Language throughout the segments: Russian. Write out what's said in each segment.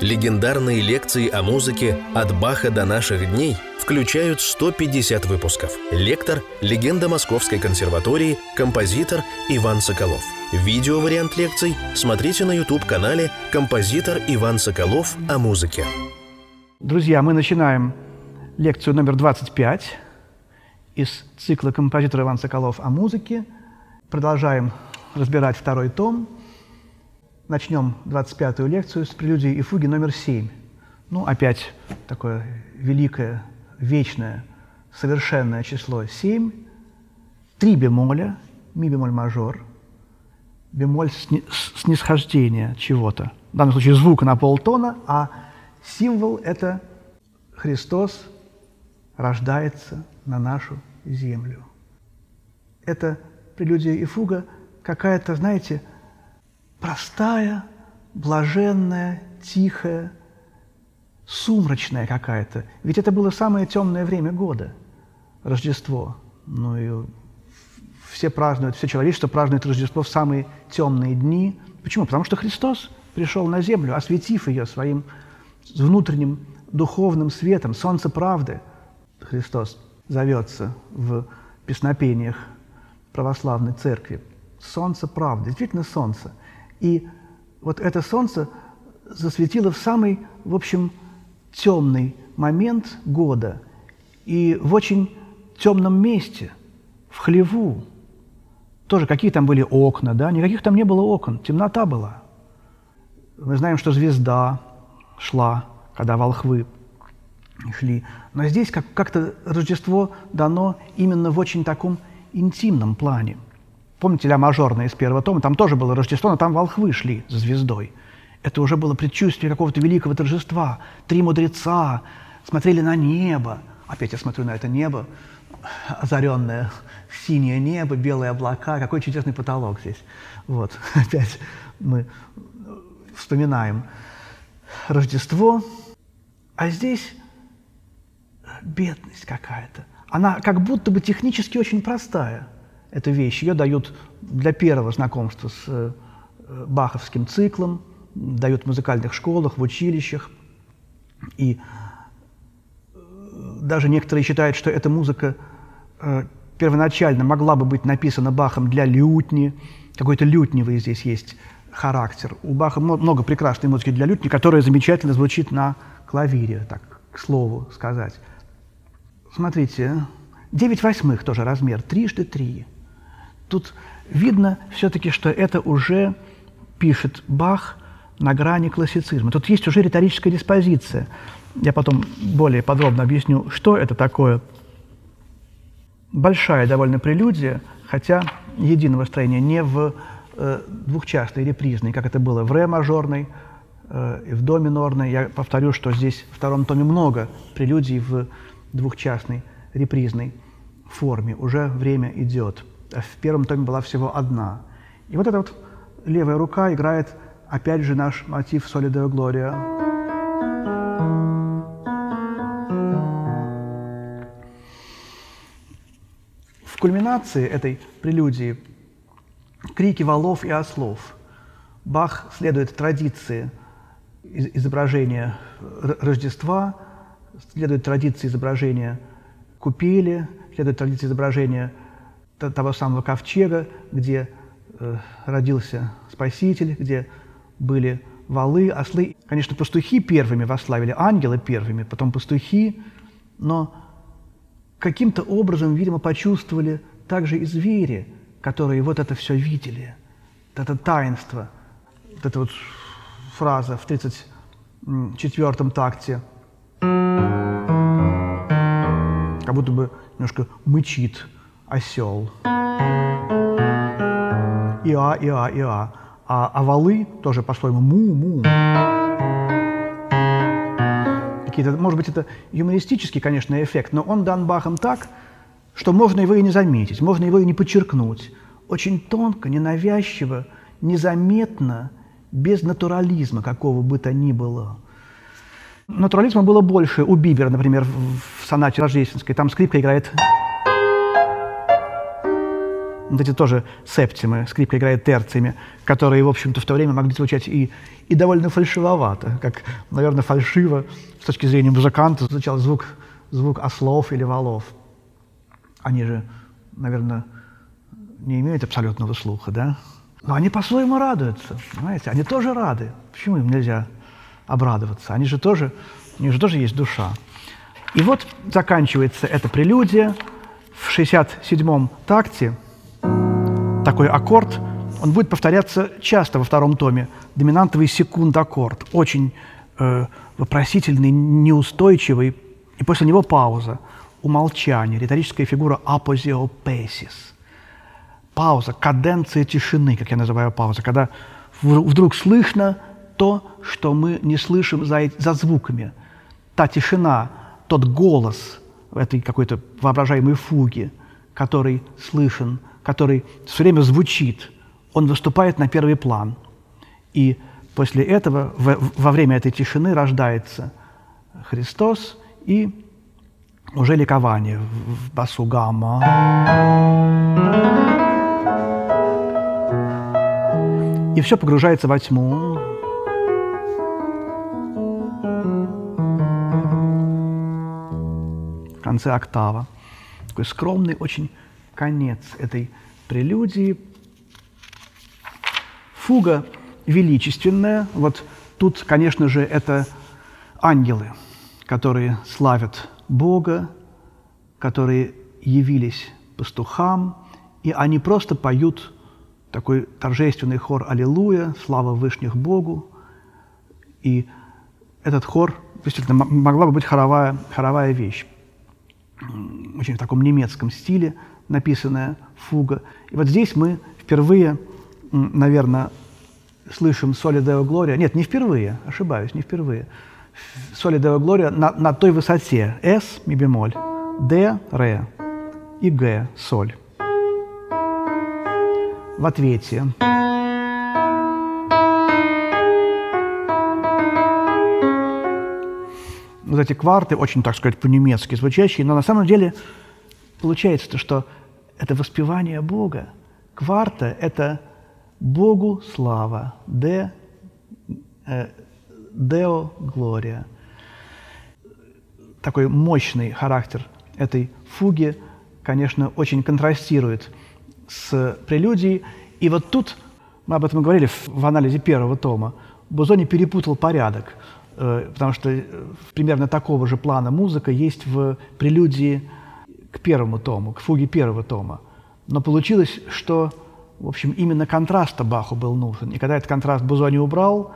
Легендарные лекции о музыке «От Баха до наших дней» включают 150 выпусков. Лектор – легенда Московской консерватории, композитор Иван Соколов. Видео-вариант лекций смотрите на YouTube-канале «Композитор Иван Соколов о музыке». Друзья, мы начинаем лекцию номер 25 из цикла «Композитор Иван Соколов о музыке». Продолжаем разбирать второй том. Начнем 25-ю лекцию с прелюдии и фуги номер 7. Ну, опять такое великое, вечное, совершенное число 7. Три бемоля, ми бемоль мажор, бемоль сни- снисхождения чего-то. В данном случае звука на полтона, а символ – это Христос рождается на нашу землю. Это прелюдия и фуга какая-то, знаете, простая, блаженная, тихая, сумрачная какая-то. Ведь это было самое темное время года, Рождество. Ну и все празднуют, все человечество празднует Рождество в самые темные дни. Почему? Потому что Христос пришел на землю, осветив ее своим внутренним духовным светом, солнце правды. Христос зовется в песнопениях православной церкви. Солнце правды, действительно солнце. И вот это солнце засветило в самый, в общем, темный момент года и в очень темном месте, в хлеву. Тоже какие там были окна, да? Никаких там не было окон, темнота была. Мы знаем, что звезда шла, когда волхвы шли. Но здесь как- как-то Рождество дано именно в очень таком интимном плане. Помните «Ля мажорная» из первого тома? Там тоже было Рождество, но там волхвы шли за звездой. Это уже было предчувствие какого-то великого торжества. Три мудреца смотрели на небо. Опять я смотрю на это небо, озаренное синее небо, белые облака. Какой чудесный потолок здесь. Вот, опять мы вспоминаем Рождество. А здесь бедность какая-то. Она как будто бы технически очень простая, эта вещь. Ее дают для первого знакомства с э, баховским циклом, дают в музыкальных школах, в училищах. И э, даже некоторые считают, что эта музыка э, первоначально могла бы быть написана Бахом для лютни. Какой-то лютневый здесь есть характер. У Баха мно- много прекрасной музыки для лютни, которая замечательно звучит на клавире, так, к слову сказать. Смотрите, 9 восьмых тоже размер, трижды три. Тут видно все-таки, что это уже пишет Бах на грани классицизма. Тут есть уже риторическая диспозиция. Я потом более подробно объясню, что это такое. Большая довольно прелюдия, хотя единого строения не в э, двухчастной репризной, как это было в ре мажорной э, и в до минорной. Я повторю, что здесь в втором томе много прелюдий в двухчастной репризной форме. Уже время идет. В первом томе была всего одна. И вот эта вот левая рука играет опять же наш мотив «Соли Део Глория». В кульминации этой прелюдии крики валов и ослов. Бах следует традиции из- изображения Рождества, следует традиции изображения купели, следует традиции изображения того самого ковчега, где э, родился Спаситель, где были валы, ослы. Конечно, пастухи первыми восславили, ангелы первыми, потом пастухи, но каким-то образом, видимо, почувствовали также и звери, которые вот это все видели, это таинство, вот эта вот фраза в 34-м такте, как будто бы немножко мычит осел. Иа, иа, иа. А, а валы тоже по-своему му-му. Какие-то, может быть, это юмористический, конечно, эффект, но он дан Бахом так, что можно его и не заметить, можно его и не подчеркнуть. Очень тонко, ненавязчиво, незаметно, без натурализма какого бы то ни было. Натурализма было больше у Бибера, например, в сонате рождественской. Там скрипка играет вот эти тоже септимы, скрипка играет терциями, которые, в общем-то, в то время могли звучать и, и довольно фальшивовато, как, наверное, фальшиво с точки зрения музыканта звучал звук, звук ослов или валов. Они же, наверное, не имеют абсолютного слуха, да? Но они по-своему радуются, понимаете? Они тоже рады. Почему им нельзя обрадоваться? Они же тоже, у них же тоже есть душа. И вот заканчивается эта прелюдия. В 67-м такте такой аккорд, он будет повторяться часто во втором томе. Доминантовый секунд-аккорд. Очень э, вопросительный, неустойчивый. И после него пауза, умолчание, риторическая фигура апозиопесис. Пауза, каденция тишины, как я называю пауза, когда вдруг слышно то, что мы не слышим за, за звуками. Та тишина, тот голос этой какой-то воображаемой фуге, который слышен, который все время звучит, он выступает на первый план. И после этого, во время этой тишины рождается Христос и уже ликование в басу гамма. И все погружается во тьму. конце октава. Такой скромный очень конец этой прелюдии. Фуга величественная. Вот тут, конечно же, это ангелы, которые славят Бога, которые явились пастухам, и они просто поют такой торжественный хор «Аллилуйя», «Слава Вышних Богу». И этот хор действительно могла бы быть хоровая, хоровая вещь очень в таком немецком стиле написанная фуга. И вот здесь мы впервые, наверное, слышим «Соли Део Глория». Нет, не впервые, ошибаюсь, не впервые. «Соли Део Глория» на, на той высоте «С» – ми бемоль, «Д» – «Ре» и «Г» – «Соль». В ответе вот эти кварты, очень, так сказать, по-немецки звучащие, но на самом деле получается, то, что это воспевание Бога. Кварта – это Богу слава, де, э, део глория. Такой мощный характер этой фуги, конечно, очень контрастирует с прелюдией. И вот тут, мы об этом говорили в, анализе первого тома, Бузони перепутал порядок – Э, потому что э, примерно такого же плана музыка есть в прелюдии к первому тому, к фуге первого тома. Но получилось, что, в общем, именно контраста Баху был нужен. И когда этот контраст Бузони убрал,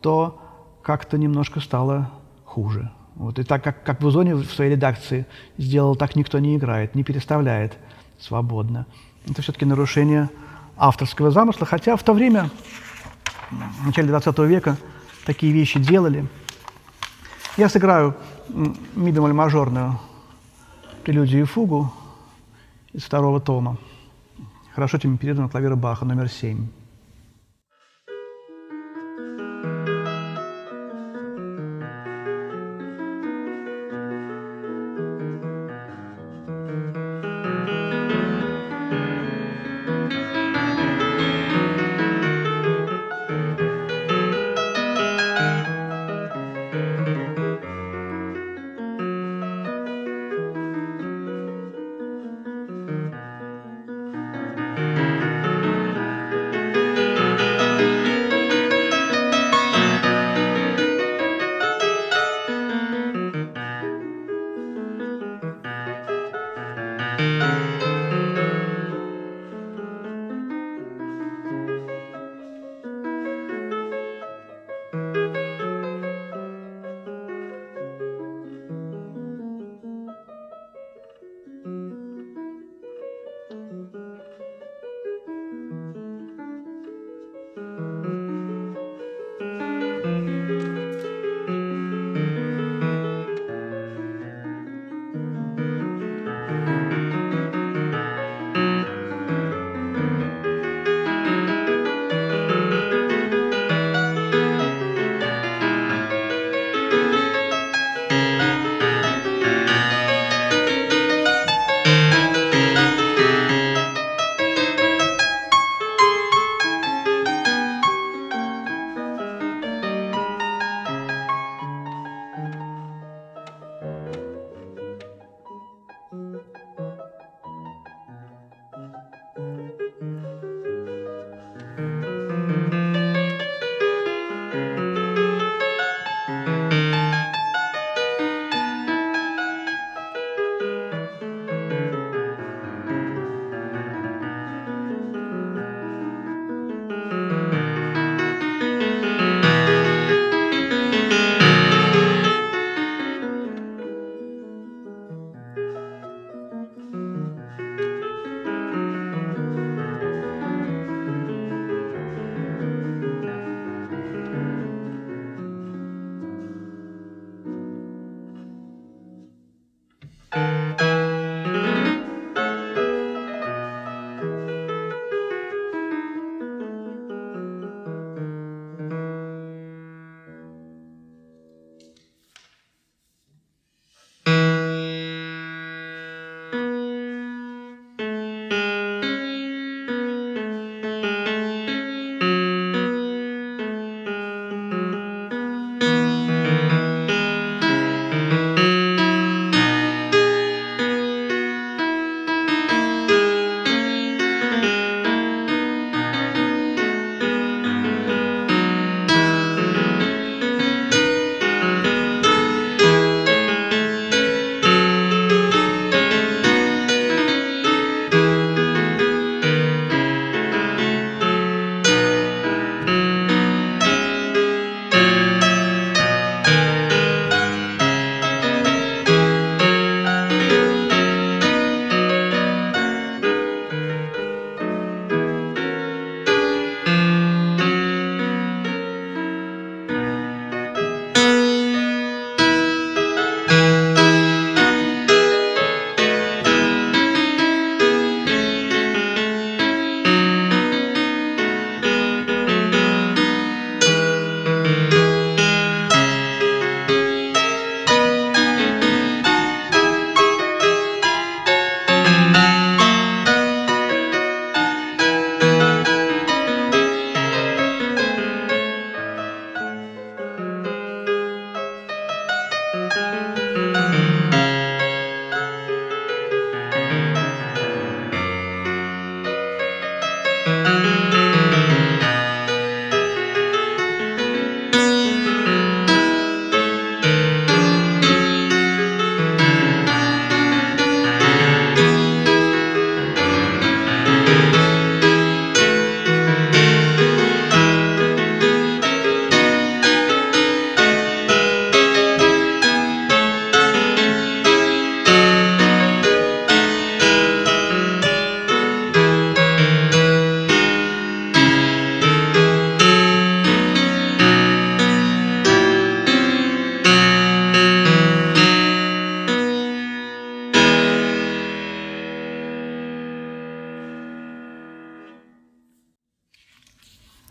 то как-то немножко стало хуже. Вот. И так как, как Бузони в своей редакции сделал, так никто не играет, не переставляет свободно. Это все-таки нарушение авторского замысла, хотя в то время, в начале XX века, такие вещи делали. Я сыграю ми бемоль мажорную прелюдию и фугу из второго тома. Хорошо передано клавира Баха номер семь.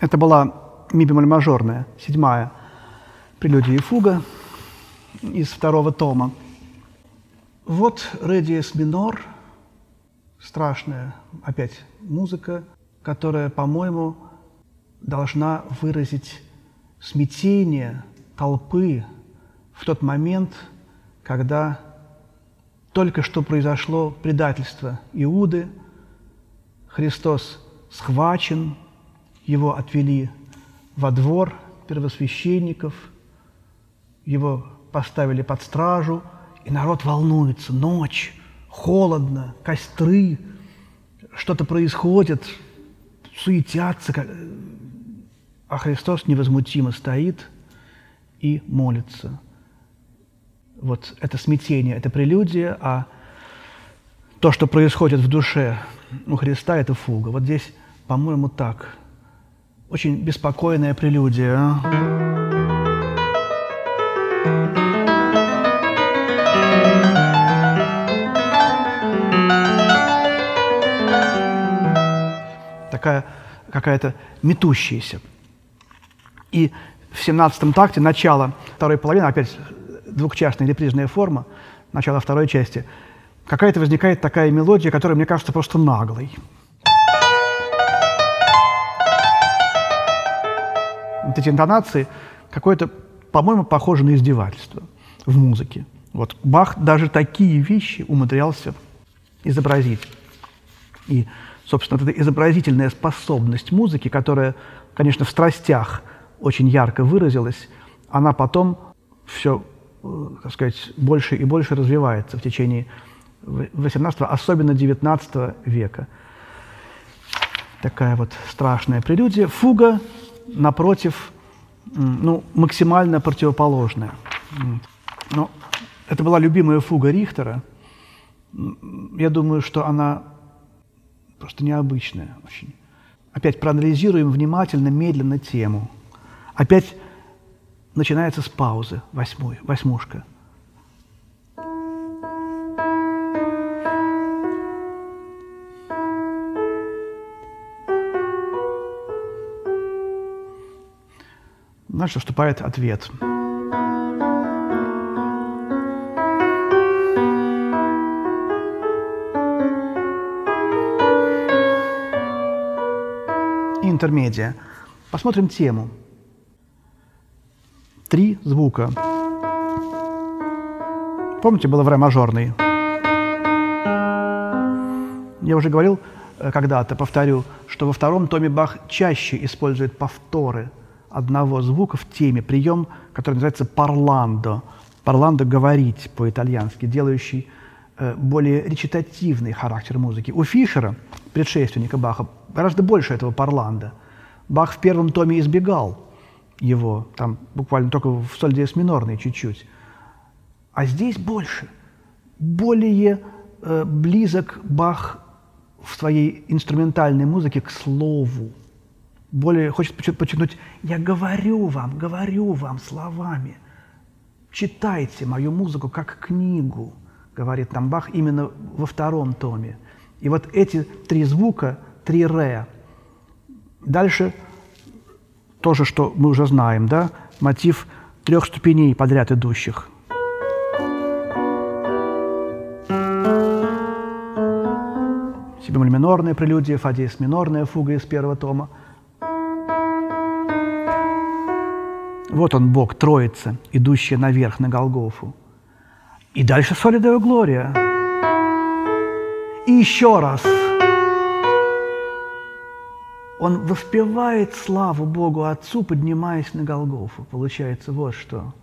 Это была ми бемоль мажорная, седьмая прелюдия и фуга из второго тома. Вот редиес минор, страшная опять музыка, которая, по-моему, должна выразить смятение толпы в тот момент, когда только что произошло предательство Иуды, Христос схвачен, его отвели во двор первосвященников, его поставили под стражу, и народ волнуется. Ночь, холодно, костры, что-то происходит, суетятся, а Христос невозмутимо стоит и молится. Вот это смятение, это прелюдия, а то, что происходит в душе у Христа, это фуга. Вот здесь, по-моему, так – очень беспокойная прелюдия. А? Такая какая-то метущаяся. И в 17 такте начало второй половины, опять двухчастная репризная форма, начало второй части, какая-то возникает такая мелодия, которая мне кажется просто наглой. Вот эти интонации какое-то, по-моему, похоже на издевательство в музыке. Вот Бах даже такие вещи умудрялся изобразить. И, собственно, эта изобразительная способность музыки, которая, конечно, в страстях очень ярко выразилась, она потом все, э, так сказать, больше и больше развивается в течение 18 особенно 19 века. Такая вот страшная прелюдия. Фуга напротив, ну, максимально противоположное. Но это была любимая фуга Рихтера. Я думаю, что она просто необычная очень. Опять проанализируем внимательно, медленно тему. Опять начинается с паузы, восьмой, восьмушка. Дальше вступает ответ. Интермедия. Посмотрим тему. Три звука. Помните, было в ре мажорный? Я уже говорил э, когда-то, повторю, что во втором томе Бах чаще использует повторы одного звука в теме, прием, который называется «парландо». «Парландо» — говорить по-итальянски, делающий э, более речитативный характер музыки. У Фишера, предшественника Баха, гораздо больше этого «парландо». Бах в первом томе избегал его, там буквально только в соль диез минорной чуть-чуть. А здесь больше. Более э, близок Бах в своей инструментальной музыке к слову. Более хочет подчеркнуть, я говорю вам, говорю вам словами. Читайте мою музыку как книгу, говорит там Бах именно во втором томе. И вот эти три звука, три ре, дальше то же, что мы уже знаем, да, мотив трех ступеней подряд идущих – бемоль минорная прелюдия, фа диез минорная фуга из первого тома. Вот он, Бог, Троица, идущая наверх на Голгофу. И дальше соли Део Глория. И еще раз. Он воспевает славу Богу Отцу, поднимаясь на Голгофу. Получается вот что.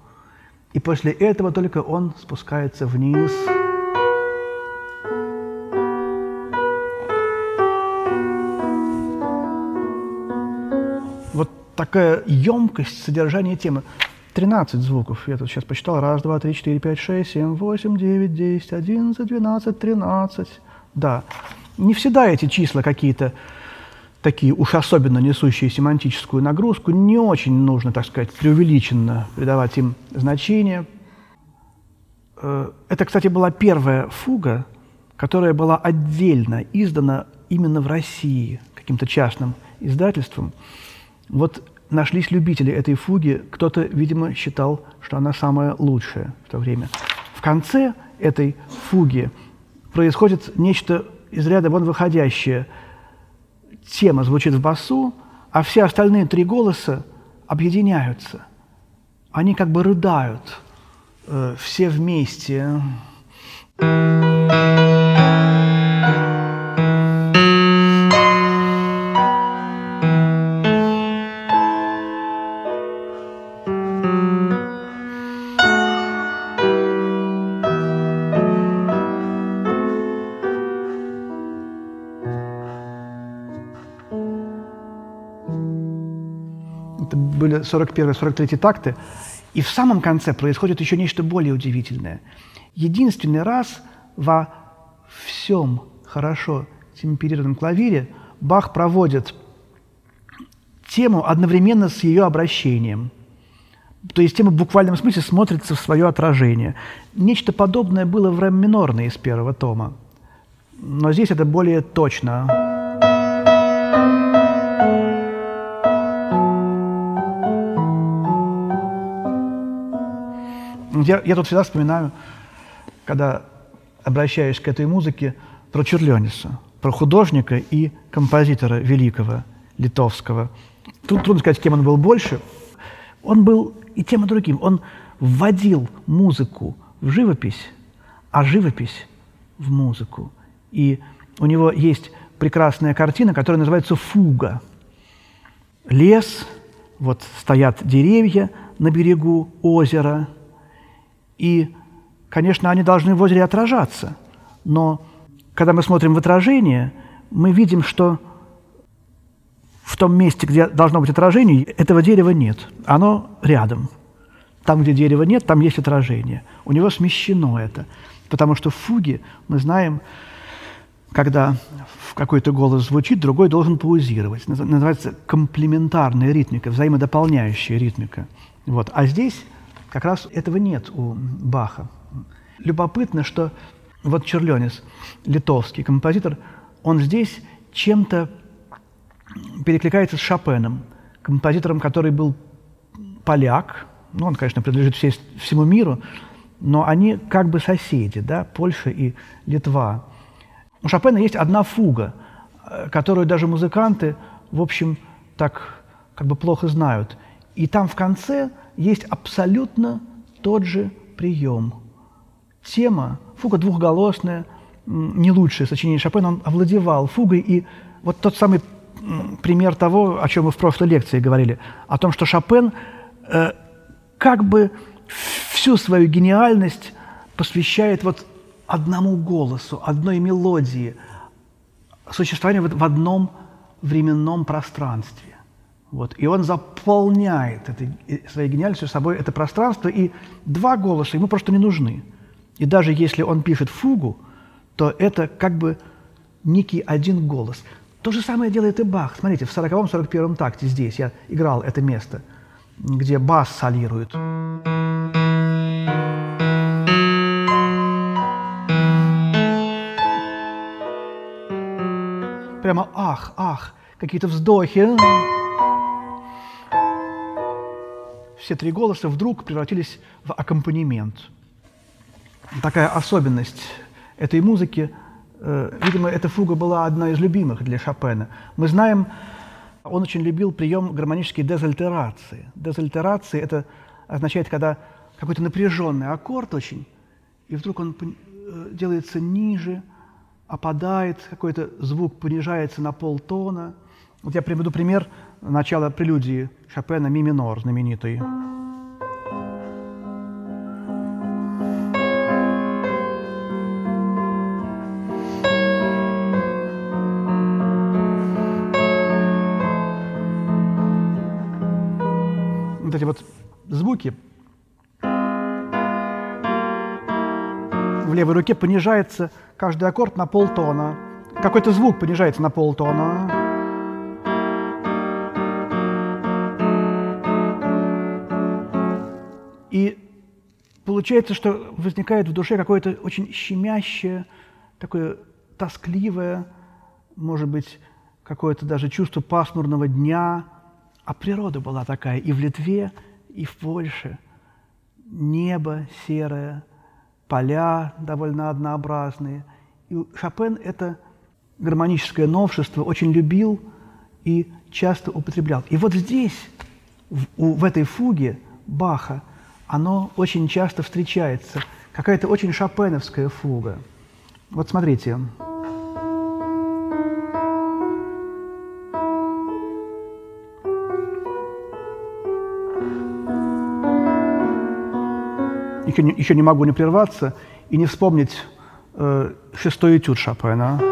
И после этого только он спускается вниз – такая емкость содержания темы. 13 звуков. Я тут сейчас посчитал. Раз, два, три, четыре, пять, шесть, семь, восемь, девять, десять, одиннадцать, двенадцать, тринадцать. Да. Не всегда эти числа какие-то такие уж особенно несущие семантическую нагрузку. Не очень нужно, так сказать, преувеличенно придавать им значение. Э, это, кстати, была первая фуга, которая была отдельно издана именно в России каким-то частным издательством. Вот нашлись любители этой фуги, кто-то, видимо, считал, что она самая лучшая в то время. В конце этой фуги происходит нечто из ряда вон выходящее. Тема звучит в басу, а все остальные три голоса объединяются. Они как бы рыдают э, все вместе. были 41-43 такты, и в самом конце происходит еще нечто более удивительное. Единственный раз во всем хорошо темперированном клавире Бах проводит тему одновременно с ее обращением. То есть тема в буквальном смысле смотрится в свое отражение. Нечто подобное было в рэм минорной из первого тома. Но здесь это более точно. Я, я тут всегда вспоминаю, когда обращаюсь к этой музыке, про Черлениса, про художника и композитора великого, литовского. Тут трудно сказать, кем он был больше. Он был и тем, и другим. Он вводил музыку в живопись, а живопись в музыку. И у него есть прекрасная картина, которая называется «Фуга». Лес, вот стоят деревья на берегу озера – и, конечно, они должны в озере отражаться. Но когда мы смотрим в отражение, мы видим, что в том месте, где должно быть отражение, этого дерева нет. Оно рядом. Там, где дерева нет, там есть отражение. У него смещено это. Потому что в фуге мы знаем, когда какой-то голос звучит, другой должен паузировать. Называется комплементарная ритмика, взаимодополняющая ритмика. Вот. А здесь как раз этого нет у Баха. Любопытно, что вот Черленис, литовский композитор, он здесь чем-то перекликается с Шопеном, композитором, который был поляк, ну, он, конечно, принадлежит всей, всему миру, но они как бы соседи, да, Польша и Литва. У Шопена есть одна фуга, э, которую даже музыканты, в общем, так как бы плохо знают. И там в конце есть абсолютно тот же прием. Тема, фуга двухголосная, не лучшее сочинение Шопена, он овладевал фугой. И вот тот самый пример того, о чем мы в прошлой лекции говорили, о том, что Шопен э, как бы всю свою гениальность посвящает вот одному голосу, одной мелодии, существованию в одном временном пространстве. Вот. И он заполняет этой, э, своей гениальностью собой это пространство, и два голоса ему просто не нужны. И даже если он пишет фугу, то это как бы некий один голос. То же самое делает и Бах. Смотрите, в 40-41 такте здесь я играл это место, где бас солирует. Прямо ах, ах, какие-то вздохи. Все три голоса вдруг превратились в аккомпанемент. Такая особенность этой музыки. Э, видимо, эта фуга была одна из любимых для Шопена. Мы знаем, он очень любил прием гармонической дезальтерации. Дезальтерации – это означает, когда какой-то напряженный аккорд очень, и вдруг он э, делается ниже, опадает, какой-то звук понижается на полтона. Вот я приведу пример начала прелюдии Шопена «Ми минор» знаменитый. Вот эти вот звуки в левой руке понижается каждый аккорд на полтона. Какой-то звук понижается на полтона. Получается, что возникает в душе какое-то очень щемящее, такое тоскливое, может быть, какое-то даже чувство пасмурного дня. А природа была такая и в Литве, и в Польше. Небо серое, поля довольно однообразные. И Шопен это гармоническое новшество очень любил и часто употреблял. И вот здесь, в, в этой фуге Баха, оно очень часто встречается. Какая-то очень шопеновская фуга. Вот смотрите. еще не, еще не могу не прерваться и не вспомнить э, шестой этюд Шопена.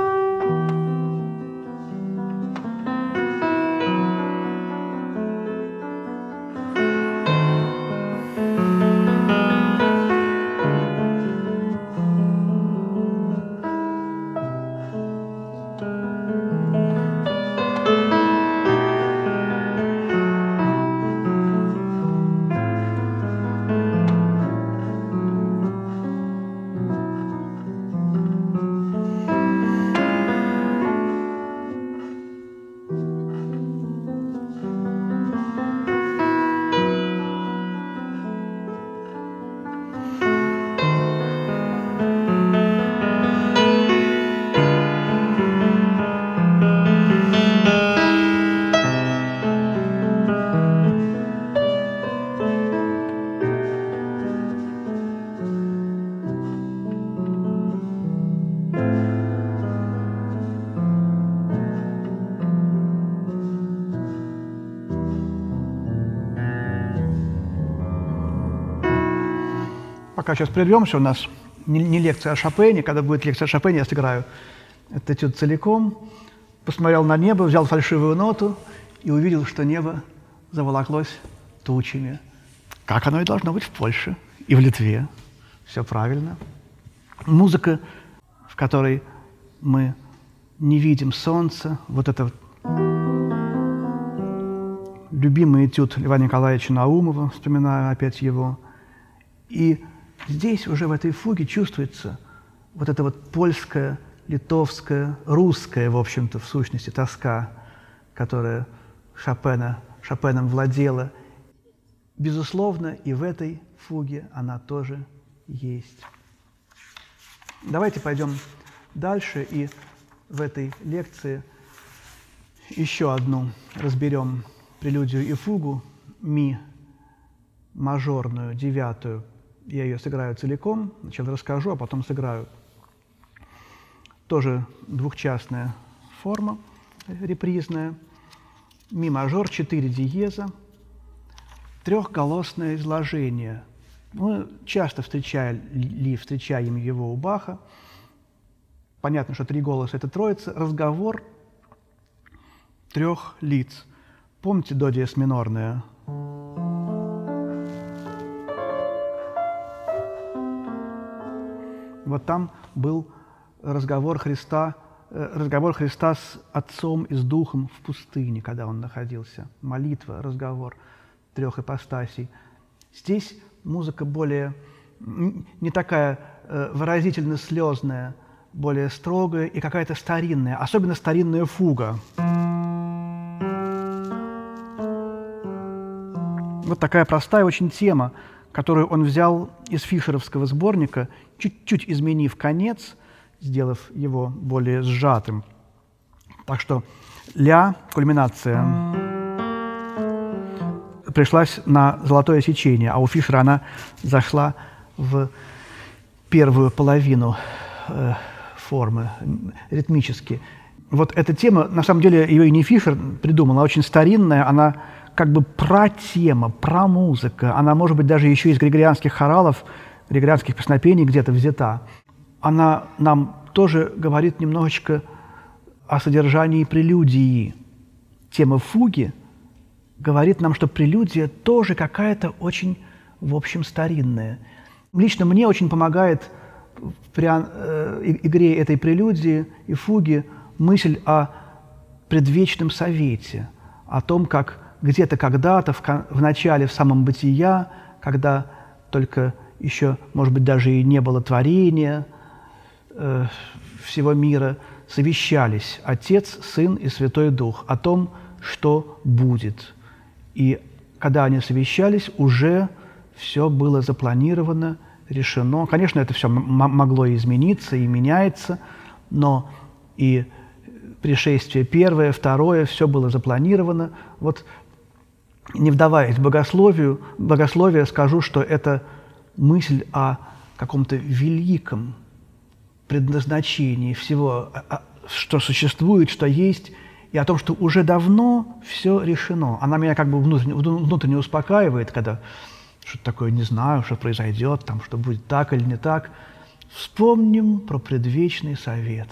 Пока сейчас прервемся, у нас не, не лекция о Шопене, когда будет лекция о Шопене, я сыграю этот этюд целиком. Посмотрел на небо, взял фальшивую ноту и увидел, что небо заволоклось тучами. Как оно и должно быть в Польше и в Литве. Все правильно. Музыка, в которой мы не видим солнца, вот это любимый этюд Льва Николаевича Наумова, вспоминаю опять его. И Здесь уже в этой фуге чувствуется вот эта вот польская, литовская, русская, в общем-то, в сущности, тоска, которая Шопена, Шопеном владела. безусловно, и в этой фуге она тоже есть. Давайте пойдем дальше и в этой лекции еще одну разберем прелюдию и фугу ми мажорную, девятую. Я ее сыграю целиком, сначала расскажу, а потом сыграю. Тоже двухчастная форма, репризная. Ми мажор, четыре диеза, трехголосное изложение. Мы часто встречали, встречаем его у Баха. Понятно, что три голоса – это троица. Разговор трех лиц. Помните до диез минорная? Вот там был разговор Христа, э, разговор Христа с Отцом и с Духом в пустыне, когда он находился. Молитва, разговор трех ипостасей. Здесь музыка более, не такая э, выразительно слезная, более строгая и какая-то старинная, особенно старинная фуга. Вот такая простая очень тема, которую он взял из фишеровского сборника, чуть-чуть изменив конец, сделав его более сжатым. Так что ля, кульминация, пришлась на золотое сечение, а у Фишера она зашла в первую половину э, формы, ритмически. Вот эта тема, на самом деле, ее и не Фишер придумал, она очень старинная, она как бы про тема, про музыка. Она, может быть, даже еще из григорианских хоралов, григорианских песнопений где-то взята. Она нам тоже говорит немножечко о содержании прелюдии. Тема фуги говорит нам, что прелюдия тоже какая-то очень, в общем, старинная. Лично мне очень помогает при э, игре этой прелюдии и фуги мысль о предвечном совете, о том, как где-то когда-то, в, в начале, в самом бытия, когда только еще, может быть, даже и не было творения э, всего мира, совещались Отец, Сын и Святой Дух о том, что будет. И когда они совещались, уже все было запланировано, решено. Конечно, это все могло измениться и меняется, но и пришествие первое, второе, все было запланировано. Вот не вдаваясь в богословию, богословие, скажу, что это мысль о каком-то великом предназначении всего, что существует, что есть, и о том, что уже давно все решено. Она меня как бы внутренне, внутренне успокаивает, когда что-то такое не знаю, что произойдет, там, что будет так или не так. Вспомним про предвечный совет,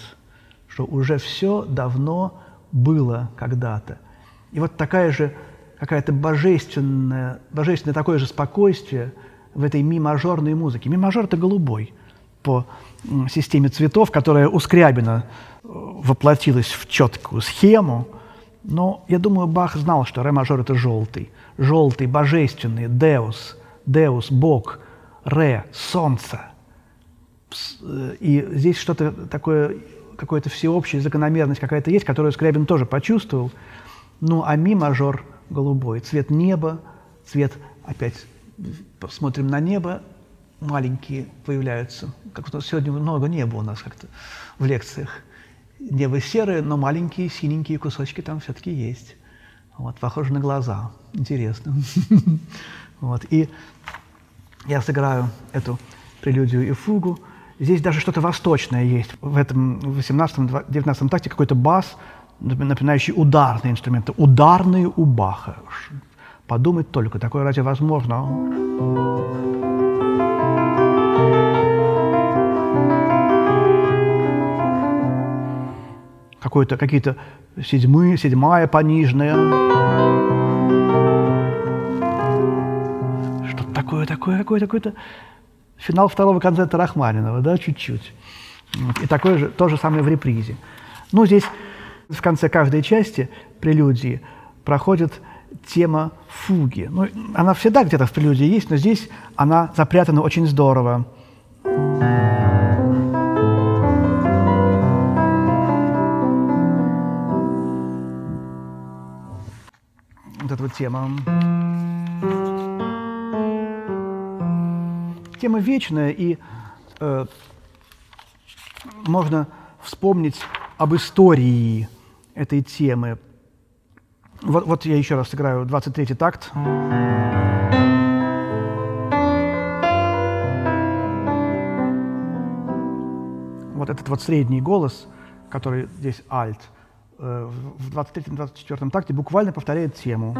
что уже все давно было когда-то. И вот такая же какая-то божественная, божественное такое же спокойствие в этой ми-мажорной музыке. Ми-мажор – это голубой по системе цветов, которая у Скрябина э, воплотилась в четкую схему. Но я думаю, Бах знал, что ре-мажор – это желтый. Желтый, божественный, деус, деус, Бог, ре, солнце. Э, и здесь что-то такое, какая-то всеобщая закономерность какая-то есть, которую Скрябин тоже почувствовал. Ну, а ми-мажор – голубой, цвет неба, цвет, опять посмотрим на небо, маленькие появляются. Как то сегодня много неба у нас как-то в лекциях. Небо серое, но маленькие синенькие кусочки там все-таки есть. Вот, похоже на глаза. Интересно. Вот, и я сыграю эту прелюдию и фугу. Здесь даже что-то восточное есть. В этом 18-19 такте какой-то бас – напоминающий ударные инструменты, ударные у Баха. Подумать только, такое разве возможно? Какой-то, какие-то седьмые, седьмая пониженная. Что-то такое, такое, такое, такое-то. Финал второго концерта Рахманинова, да, чуть-чуть. И такое же, то же самое в репризе. Ну, здесь в конце каждой части прелюдии проходит тема фуги. Ну, она всегда где-то в прелюдии есть, но здесь она запрятана очень здорово. Вот эта вот тема. тема вечная, и э, можно вспомнить об истории этой темы. Вот, вот я еще раз сыграю 23-й такт. Вот этот вот средний голос, который здесь альт, э, в 23-24 такте буквально повторяет тему.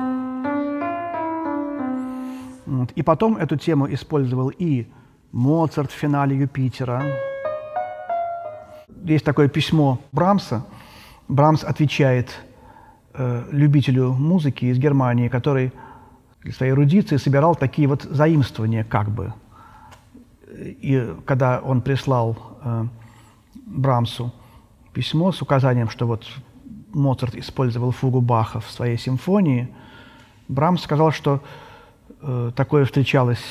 И потом эту тему использовал и Моцарт в финале Юпитера. Есть такое письмо Брамса. Брамс отвечает э, любителю музыки из Германии, который в своей эрудиции собирал такие вот заимствования как бы. И когда он прислал э, Брамсу письмо с указанием, что вот Моцарт использовал фугу Баха в своей симфонии, Брамс сказал, что э, такое встречалось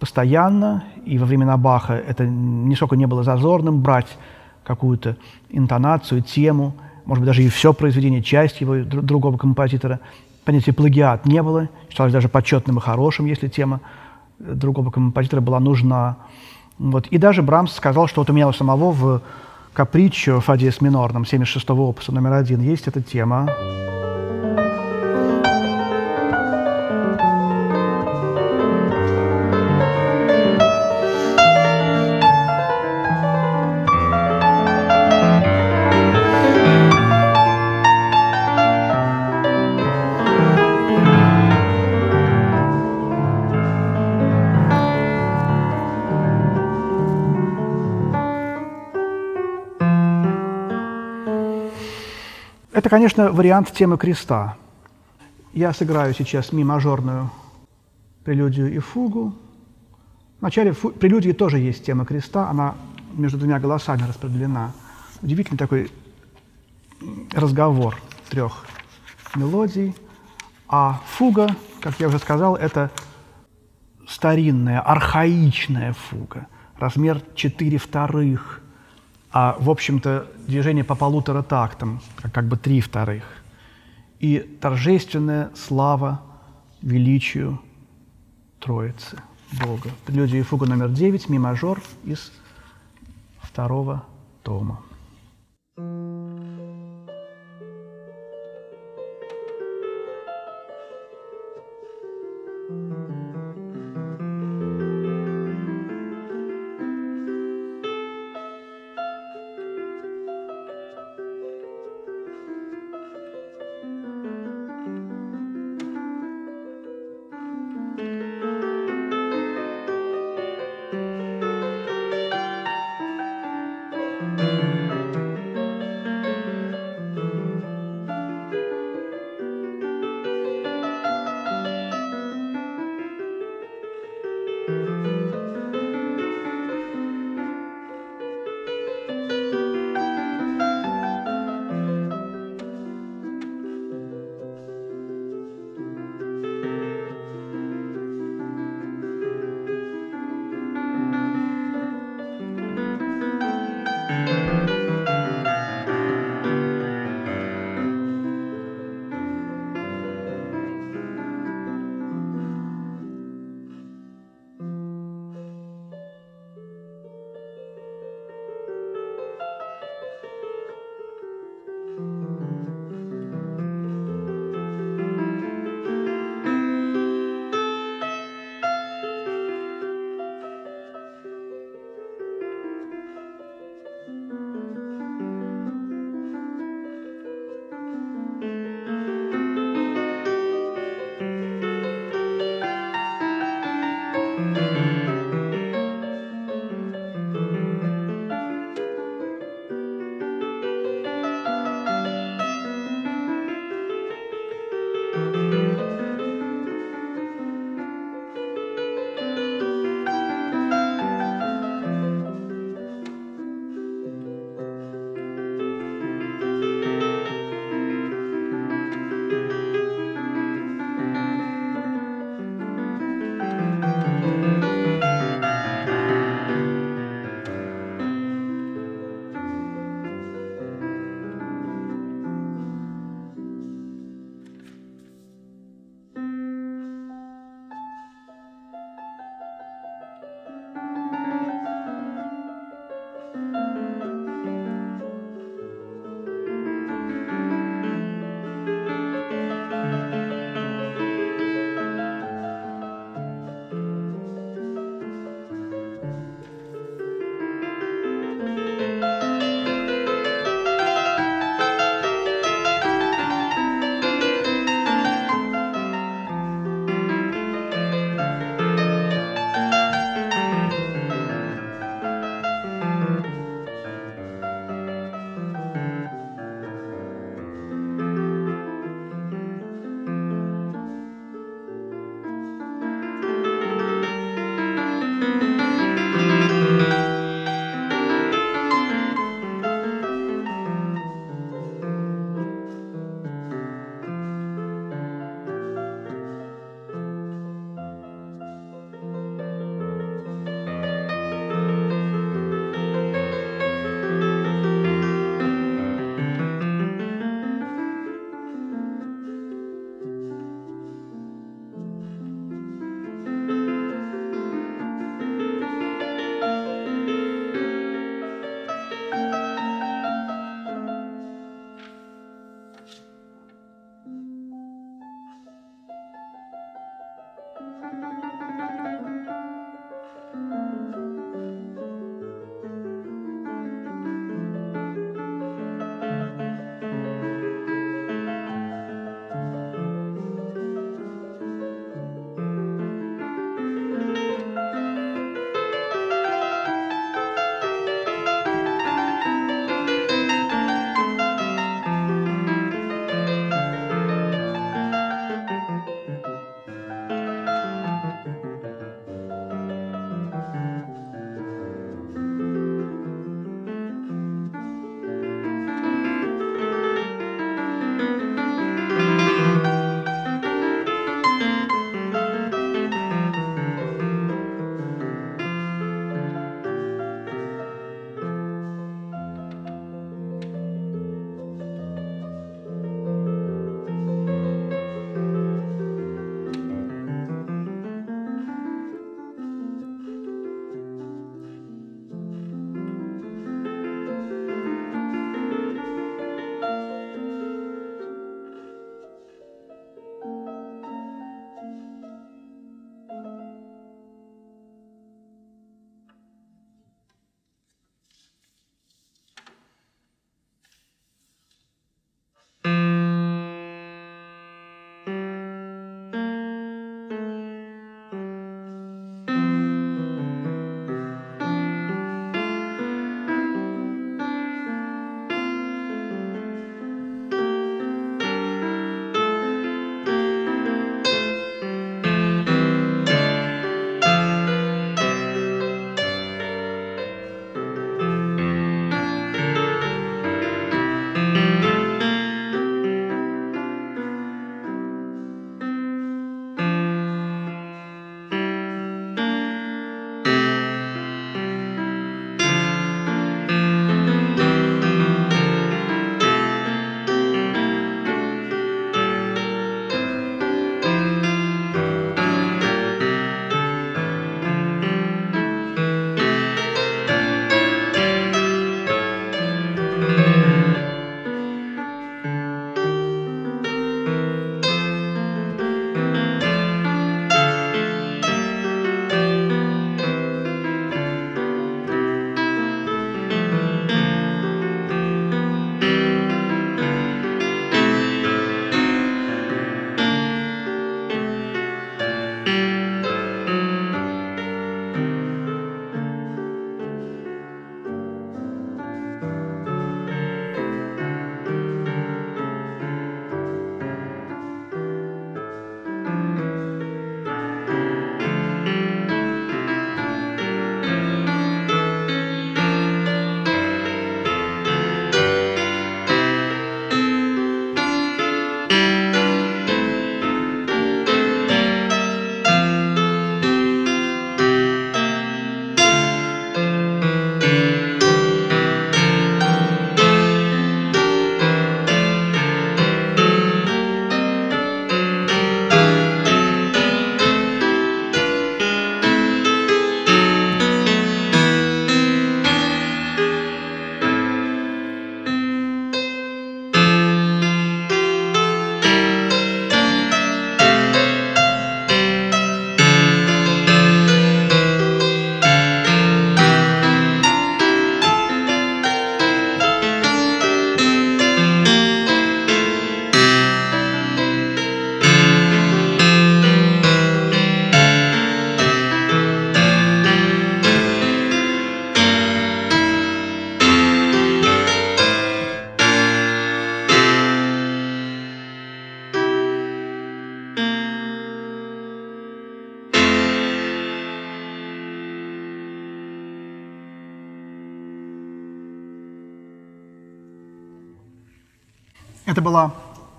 постоянно, и во времена Баха это нисколько не было зазорным брать какую-то интонацию, тему, может быть, даже и все произведение, часть его другого композитора. Понятия плагиат не было, считалось даже почетным и хорошим, если тема э, другого композитора была нужна. Вот. И даже Брамс сказал, что вот у меня у самого в «Каприччо» Фа диез минорном 76-го опуса номер один есть эта тема. Это, конечно, вариант темы креста. Я сыграю сейчас ми мажорную прелюдию и фугу. В начале фу- прелюдии тоже есть тема креста, она между двумя голосами распределена. Удивительный такой разговор трех мелодий. А фуга, как я уже сказал, это старинная, архаичная фуга. Размер 4 вторых – а, в общем-то, движение по полутора тактам, как бы три вторых. И торжественная слава величию Троицы, Бога. Прелюдия и фуга номер девять, ми мажор из второго тома.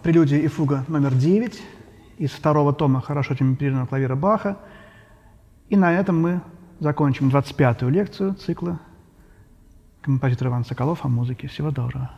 Прелюдия и фуга номер 9 из второго тома хорошо темперированного клавира Баха. И на этом мы закончим 25-ю лекцию цикла композитора Иван Соколов о музыке. Всего доброго.